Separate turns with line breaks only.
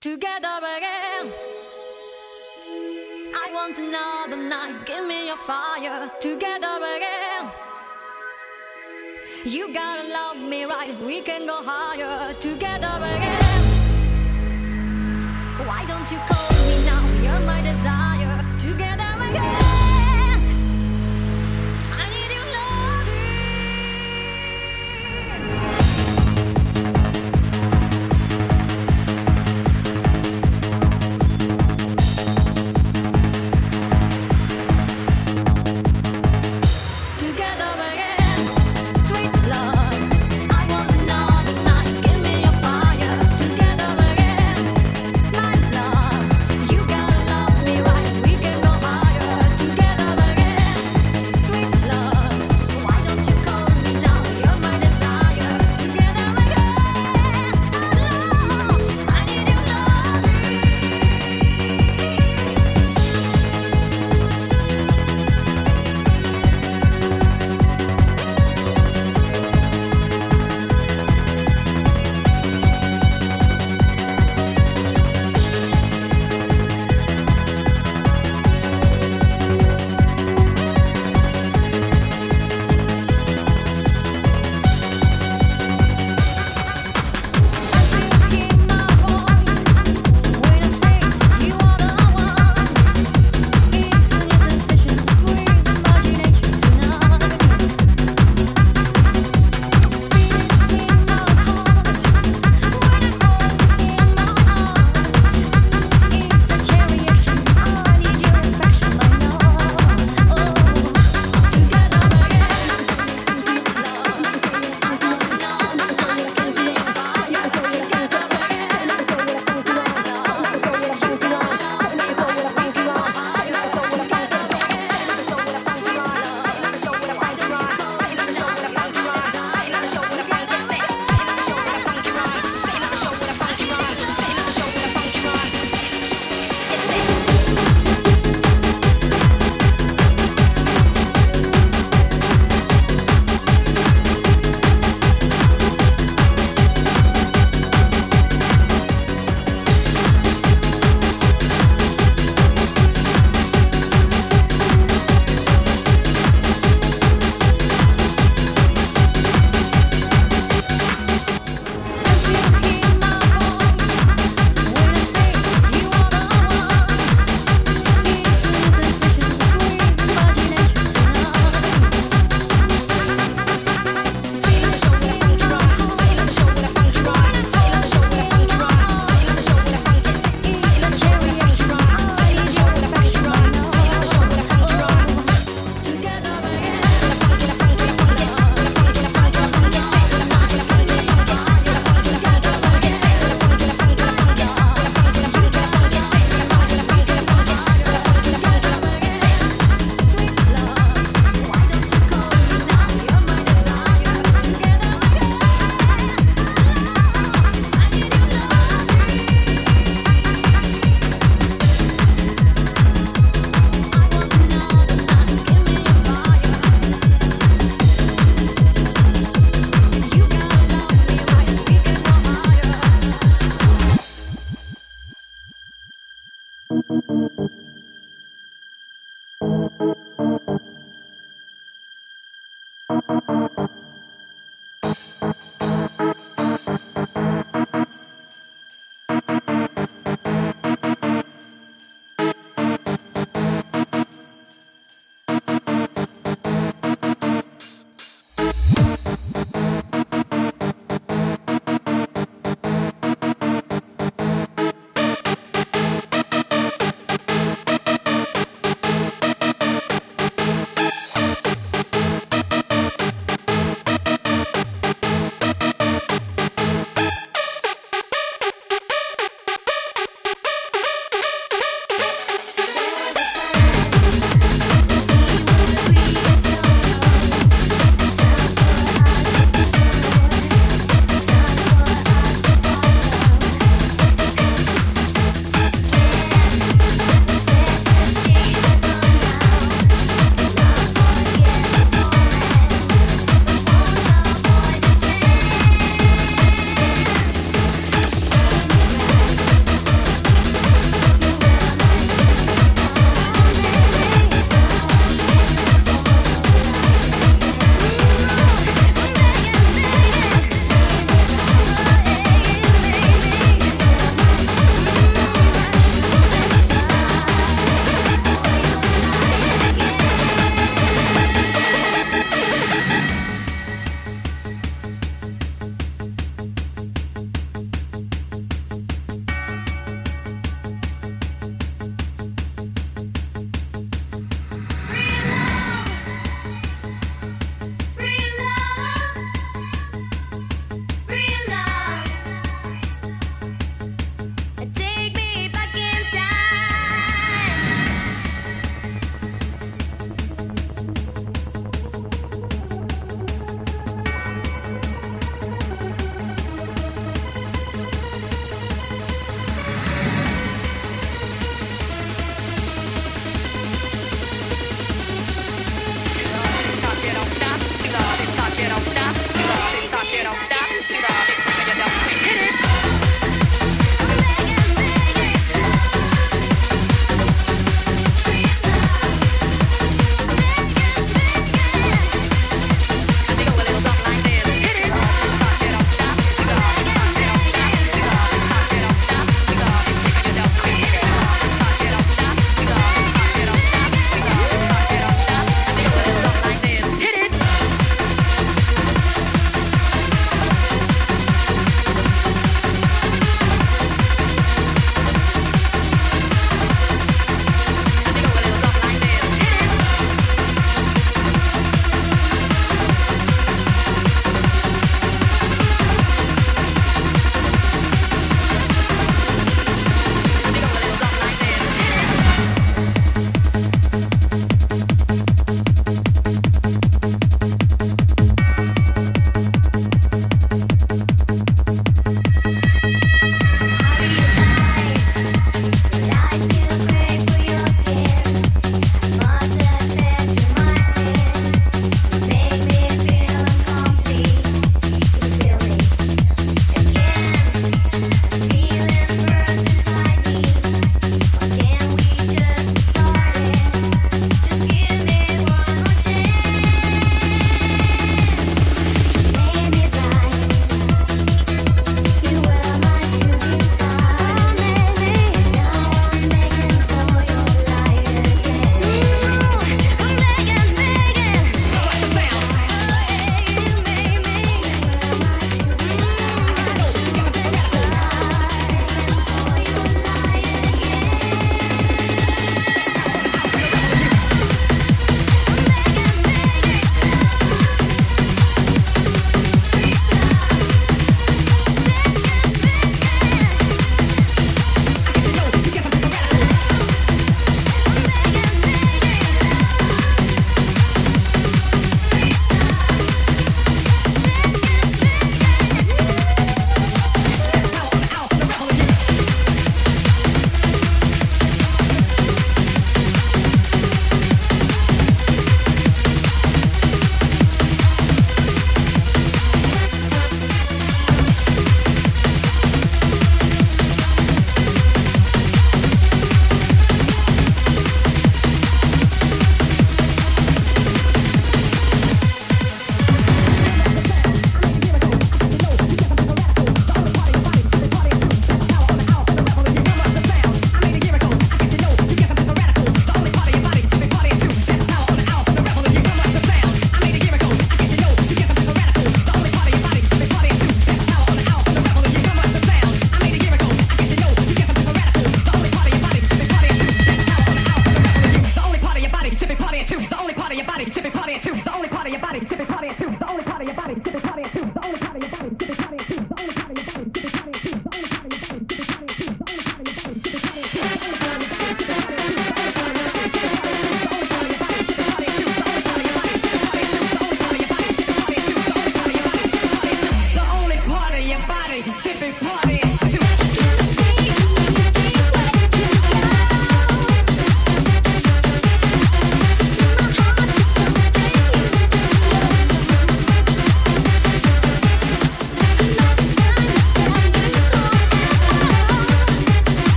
together again. I want another night, give me your fire, together again. You gotta love me right, we can go higher, together again.